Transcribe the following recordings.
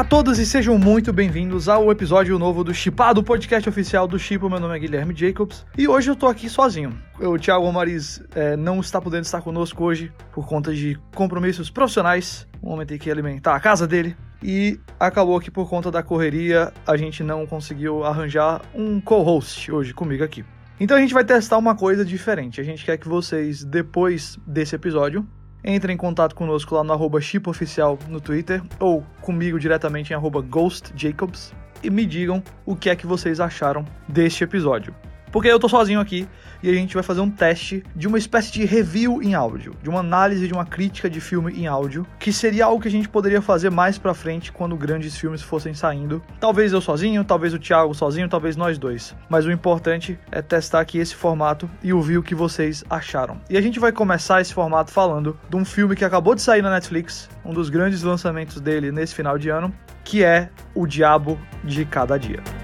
Olá a todos e sejam muito bem-vindos ao episódio novo do Chipado, podcast oficial do Chipo. Meu nome é Guilherme Jacobs e hoje eu tô aqui sozinho. O Thiago Amariz é, não está podendo estar conosco hoje por conta de compromissos profissionais. Um homem tem que alimentar a casa dele. E acabou que por conta da correria a gente não conseguiu arranjar um co-host hoje comigo aqui. Então a gente vai testar uma coisa diferente. A gente quer que vocês, depois desse episódio, entrem em contato conosco lá no arroba chipoficial no Twitter ou comigo diretamente em arroba ghostjacobs e me digam o que é que vocês acharam deste episódio. Porque eu tô sozinho aqui e a gente vai fazer um teste de uma espécie de review em áudio, de uma análise de uma crítica de filme em áudio, que seria algo que a gente poderia fazer mais pra frente quando grandes filmes fossem saindo. Talvez eu sozinho, talvez o Thiago sozinho, talvez nós dois. Mas o importante é testar aqui esse formato e ouvir o que vocês acharam. E a gente vai começar esse formato falando de um filme que acabou de sair na Netflix, um dos grandes lançamentos dele nesse final de ano, que é O Diabo de Cada Dia.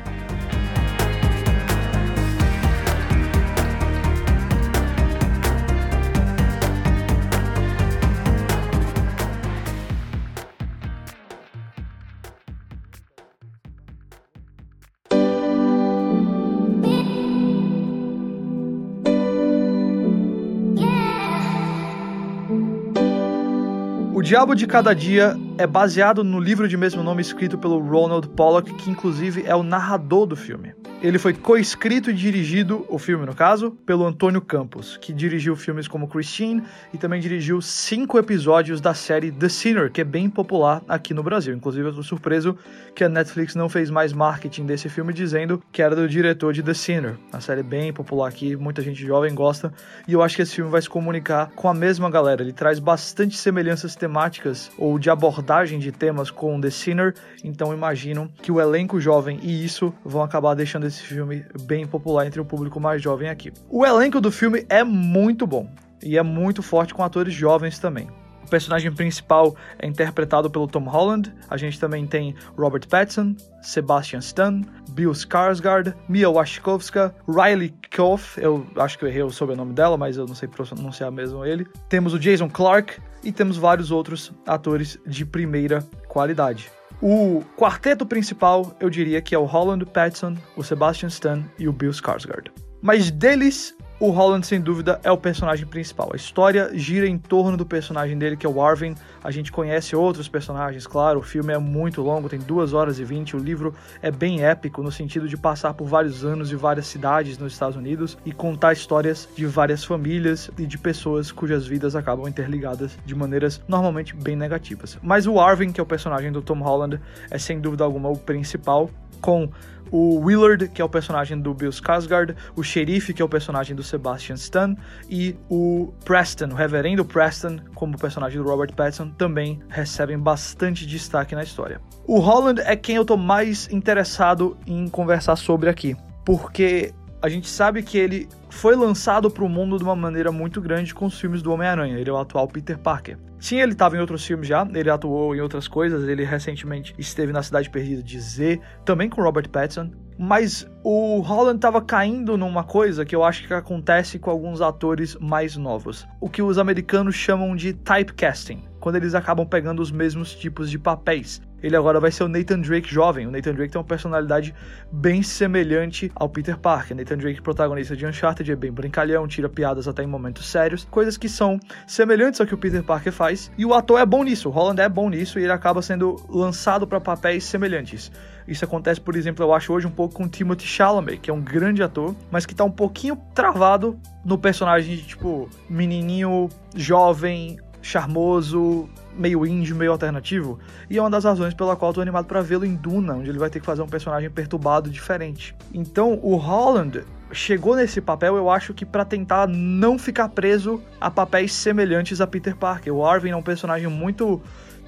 Diabo de Cada Dia é baseado no livro de mesmo nome escrito pelo Ronald Pollock, que inclusive é o narrador do filme. Ele foi coescrito e dirigido, o filme no caso, pelo Antônio Campos, que dirigiu filmes como Christine e também dirigiu cinco episódios da série The Sinner, que é bem popular aqui no Brasil. Inclusive, eu tô surpreso que a Netflix não fez mais marketing desse filme dizendo que era do diretor de The Sinner. A série bem popular aqui, muita gente jovem gosta, e eu acho que esse filme vai se comunicar com a mesma galera. Ele traz bastante semelhanças temáticas ou de abordagem de temas com The Sinner, então imagino que o elenco jovem e isso vão acabar deixando esse filme bem popular entre o público mais jovem aqui. O elenco do filme é muito bom e é muito forte com atores jovens também. O personagem principal é interpretado pelo Tom Holland. A gente também tem Robert Pattinson, Sebastian Stan, Bill Skarsgård, Mia Wasikowska, Riley Koff, eu acho que eu errei o sobrenome dela, mas eu não sei pronunciar mesmo ele. Temos o Jason Clarke e temos vários outros atores de primeira qualidade. O quarteto principal, eu diria que é o Holland Pattinson, o Sebastian Stan e o Bill Skarsgård. Mas deles, o Holland, sem dúvida, é o personagem principal. A história gira em torno do personagem dele, que é o Arvin. A gente conhece outros personagens, claro. O filme é muito longo, tem 2 horas e 20. O livro é bem épico, no sentido de passar por vários anos e várias cidades nos Estados Unidos e contar histórias de várias famílias e de pessoas cujas vidas acabam interligadas de maneiras normalmente bem negativas. Mas o Arvin, que é o personagem do Tom Holland, é sem dúvida alguma o principal, com o Willard, que é o personagem do Bill Skarsgård, o xerife, que é o personagem do Sebastian Stan, e o Preston, o reverendo Preston, como personagem do Robert Pattinson, também recebem bastante destaque na história. O Holland é quem eu tô mais interessado em conversar sobre aqui, porque a gente sabe que ele foi lançado para o mundo de uma maneira muito grande com os filmes do Homem-Aranha. Ele é o atual Peter Parker. Sim, ele estava em outros filmes já, ele atuou em outras coisas, ele recentemente esteve na Cidade Perdida de Z, também com Robert Pattinson. Mas o Holland estava caindo numa coisa que eu acho que acontece com alguns atores mais novos. O que os americanos chamam de typecasting, quando eles acabam pegando os mesmos tipos de papéis. Ele agora vai ser o Nathan Drake jovem. O Nathan Drake tem uma personalidade bem semelhante ao Peter Parker. Nathan Drake, protagonista de Uncharted, é bem brincalhão, tira piadas até em momentos sérios, coisas que são semelhantes ao que o Peter Parker faz. E o ator é bom nisso, o Holland é bom nisso e ele acaba sendo lançado para papéis semelhantes. Isso acontece, por exemplo, eu acho hoje um pouco com Timothy Chalamet, que é um grande ator, mas que tá um pouquinho travado no personagem de tipo menininho jovem, charmoso, meio índio, meio alternativo, e é uma das razões pela qual estou animado para vê-lo em Duna, onde ele vai ter que fazer um personagem perturbado diferente. Então, o Holland chegou nesse papel, eu acho que para tentar não ficar preso a papéis semelhantes a Peter Parker. O Arvin é um personagem muito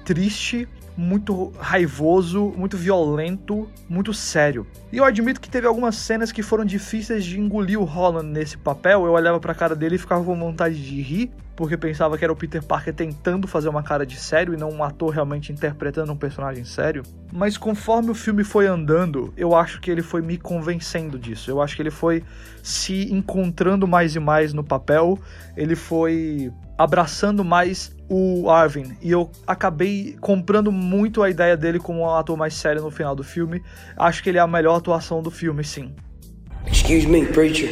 triste, muito raivoso, muito violento, muito sério. E eu admito que teve algumas cenas que foram difíceis de engolir o Holland nesse papel. Eu olhava pra cara dele e ficava com vontade de rir, porque pensava que era o Peter Parker tentando fazer uma cara de sério e não um ator realmente interpretando um personagem sério. Mas conforme o filme foi andando, eu acho que ele foi me convencendo disso. Eu acho que ele foi se encontrando mais e mais no papel, ele foi abraçando mais o Arvin e eu acabei comprando muito a ideia dele como um ator mais sério no final do filme. Acho que ele é a melhor atuação do filme, sim. Excuse me, preacher.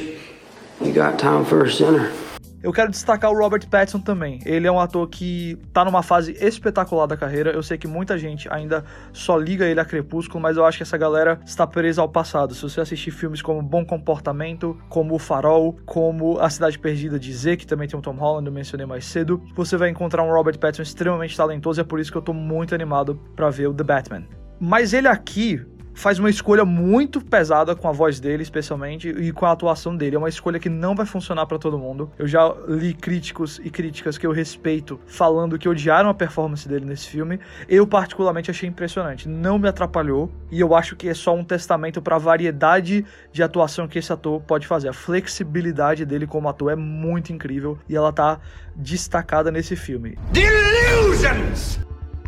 You got time for a sinner? Eu quero destacar o Robert Pattinson também. Ele é um ator que tá numa fase espetacular da carreira. Eu sei que muita gente ainda só liga ele a Crepúsculo, mas eu acho que essa galera está presa ao passado. Se você assistir filmes como Bom Comportamento, como O Farol, como A Cidade Perdida de Z, que também tem o Tom Holland, eu mencionei mais cedo, você vai encontrar um Robert Pattinson extremamente talentoso e é por isso que eu tô muito animado para ver o The Batman. Mas ele aqui, faz uma escolha muito pesada com a voz dele, especialmente, e com a atuação dele. É uma escolha que não vai funcionar para todo mundo. Eu já li críticos e críticas que eu respeito falando que odiaram a performance dele nesse filme. Eu, particularmente, achei impressionante. Não me atrapalhou, e eu acho que é só um testamento para a variedade de atuação que esse ator pode fazer. A flexibilidade dele como ator é muito incrível, e ela tá destacada nesse filme. Delusions!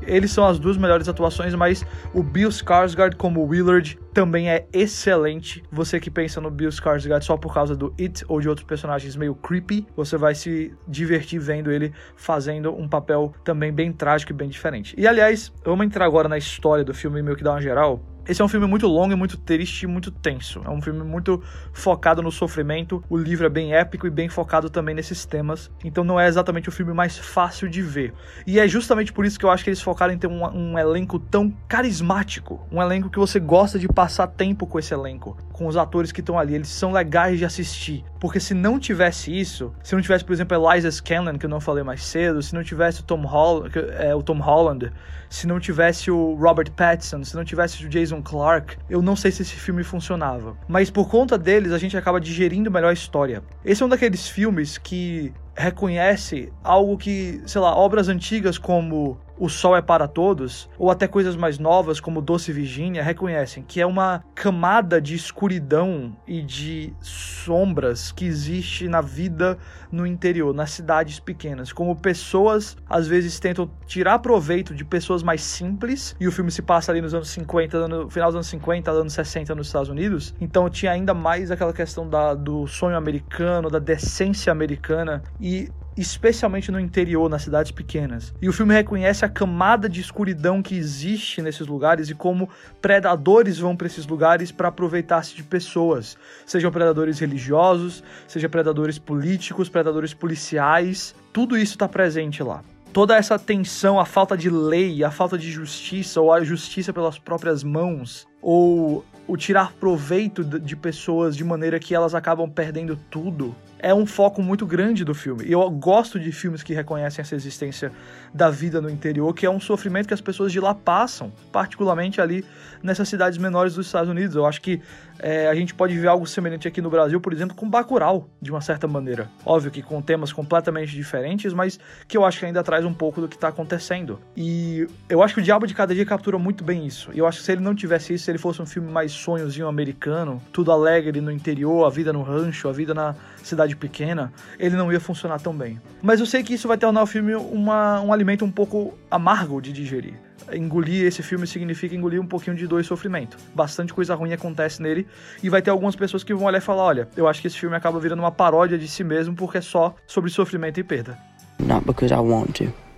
Eles são as duas melhores atuações, mas o Bill Skarsgård como Willard também é excelente. Você que pensa no Bill Skarsgård só por causa do It ou de outros personagens meio creepy, você vai se divertir vendo ele fazendo um papel também bem trágico e bem diferente. E aliás, vamos entrar agora na história do filme meio que dar uma geral. Esse é um filme muito longo e muito triste e muito tenso. É um filme muito focado no sofrimento. O livro é bem épico e bem focado também nesses temas. Então não é exatamente o filme mais fácil de ver. E é justamente por isso que eu acho que eles focaram em ter um, um elenco tão carismático. Um elenco que você gosta de passar tempo com esse elenco. Com os atores que estão ali. Eles são legais de assistir. Porque se não tivesse isso, se não tivesse, por exemplo, Eliza Scanlon, que eu não falei mais cedo, se não tivesse o Tom, Hol é, o Tom Holland, se não tivesse o Robert Pattinson, se não tivesse o Jason Clark, eu não sei se esse filme funcionava. Mas por conta deles, a gente acaba digerindo melhor a história. Esse é um daqueles filmes que reconhece algo que, sei lá, obras antigas como o Sol é para Todos, ou até coisas mais novas como Doce Virgínia, reconhecem que é uma camada de escuridão e de sombras que existe na vida no interior, nas cidades pequenas. Como pessoas às vezes tentam tirar proveito de pessoas mais simples, e o filme se passa ali nos anos 50, no final dos anos 50, anos 60 nos Estados Unidos, então tinha ainda mais aquela questão da, do sonho americano, da decência americana, e especialmente no interior, nas cidades pequenas. E o filme reconhece a camada de escuridão que existe nesses lugares e como predadores vão para esses lugares para aproveitar-se de pessoas, sejam predadores religiosos, sejam predadores políticos, predadores policiais, tudo isso está presente lá. Toda essa tensão, a falta de lei, a falta de justiça ou a justiça pelas próprias mãos, ou o tirar proveito de pessoas de maneira que elas acabam perdendo tudo, é um foco muito grande do filme. E eu gosto de filmes que reconhecem essa existência da vida no interior, que é um sofrimento que as pessoas de lá passam, particularmente ali nessas cidades menores dos Estados Unidos. Eu acho que é, a gente pode ver algo semelhante aqui no Brasil, por exemplo, com Bacurau, de uma certa maneira. Óbvio que com temas completamente diferentes, mas que eu acho que ainda traz um pouco do que está acontecendo. E eu acho que o Diabo de Cada Dia captura muito bem isso. E eu acho que se ele não tivesse isso, se ele fosse um filme mais sonhozinho americano, tudo alegre no interior, a vida no rancho, a vida na cidade pequena, ele não ia funcionar tão bem. Mas eu sei que isso vai tornar o filme uma, um alimento um pouco amargo de digerir. Engolir esse filme significa engolir um pouquinho de dor e sofrimento. Bastante coisa ruim acontece nele e vai ter algumas pessoas que vão olhar e falar: olha, eu acho que esse filme acaba virando uma paródia de si mesmo porque é só sobre sofrimento e perda. Not because I want to.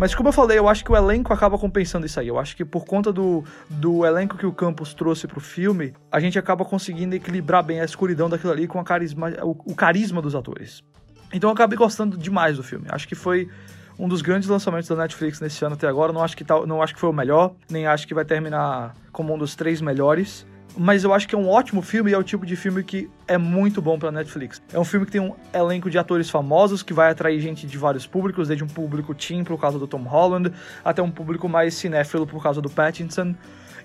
Mas como eu falei, eu acho que o elenco acaba compensando isso aí. Eu acho que por conta do, do elenco que o Campos trouxe pro filme, a gente acaba conseguindo equilibrar bem a escuridão daquilo ali com a carisma, o, o carisma dos atores. Então eu acabei gostando demais do filme. Acho que foi um dos grandes lançamentos da Netflix nesse ano até agora. Não acho que, tá, não acho que foi o melhor, nem acho que vai terminar como um dos três melhores mas eu acho que é um ótimo filme e é o tipo de filme que é muito bom pra Netflix. É um filme que tem um elenco de atores famosos que vai atrair gente de vários públicos, desde um público teen por causa do Tom Holland, até um público mais cinéfilo por causa do Pattinson.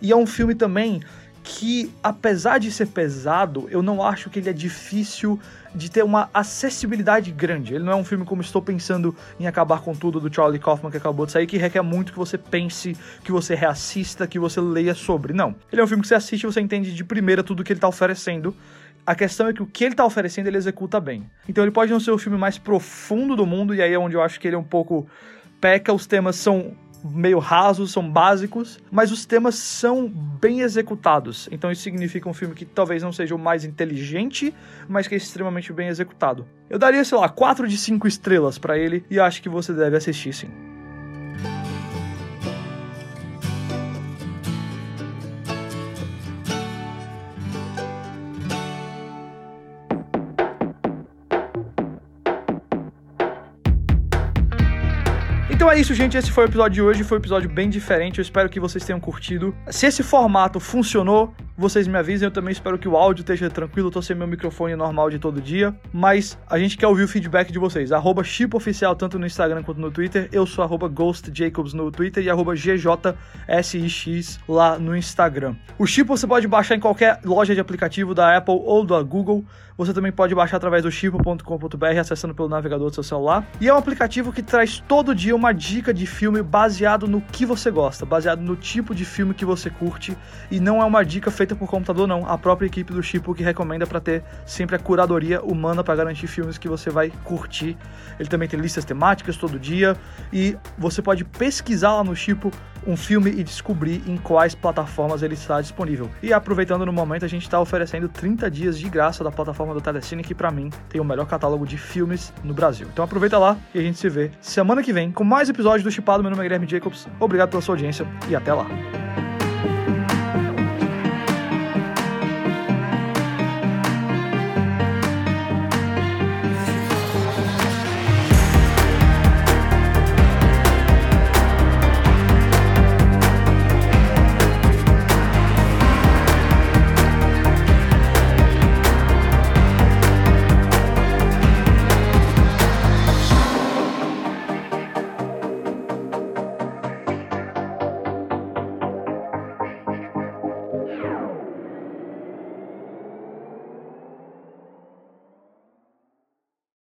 E é um filme também que, apesar de ser pesado, eu não acho que ele é difícil de ter uma acessibilidade grande. Ele não é um filme como Estou Pensando em Acabar com Tudo, do Charlie Kaufman, que acabou de sair, que requer muito que você pense, que você reassista, que você leia sobre. Não. Ele é um filme que você assiste e você entende de primeira tudo que ele está oferecendo. A questão é que o que ele está oferecendo ele executa bem. Então ele pode não ser o filme mais profundo do mundo, e aí é onde eu acho que ele é um pouco peca, os temas são meio rasos, são básicos, mas os temas são bem executados. Então isso significa um filme que talvez não seja o mais inteligente, mas que é extremamente bem executado. Eu daria, sei lá, 4 de 5 estrelas para ele e acho que você deve assistir sim. É isso, gente. Esse foi o episódio de hoje. Foi um episódio bem diferente. Eu espero que vocês tenham curtido. Se esse formato funcionou, vocês me avisem. Eu também espero que o áudio esteja tranquilo. Eu tô sem meu microfone normal de todo dia. Mas a gente quer ouvir o feedback de vocês. Arroba Oficial, tanto no Instagram quanto no Twitter. Eu sou arroba Ghost Jacobs no Twitter e arroba GJSIX lá no Instagram. O Chip você pode baixar em qualquer loja de aplicativo da Apple ou da Google. Você também pode baixar através do chipo.com.br, acessando pelo navegador do seu celular. E é um aplicativo que traz todo dia uma dica de filme baseado no que você gosta, baseado no tipo de filme que você curte. E não é uma dica feita por computador, não. A própria equipe do Chipo que recomenda para ter sempre a curadoria humana para garantir filmes que você vai curtir. Ele também tem listas temáticas todo dia. E você pode pesquisar lá no Chipo um filme e descobrir em quais plataformas ele está disponível. E aproveitando no momento, a gente está oferecendo 30 dias de graça da plataforma do Telecine, que para mim tem o melhor catálogo de filmes no Brasil. Então aproveita lá e a gente se vê semana que vem com mais episódios do Chipado. Meu nome é Guilherme Jacobs. Obrigado pela sua audiência e até lá.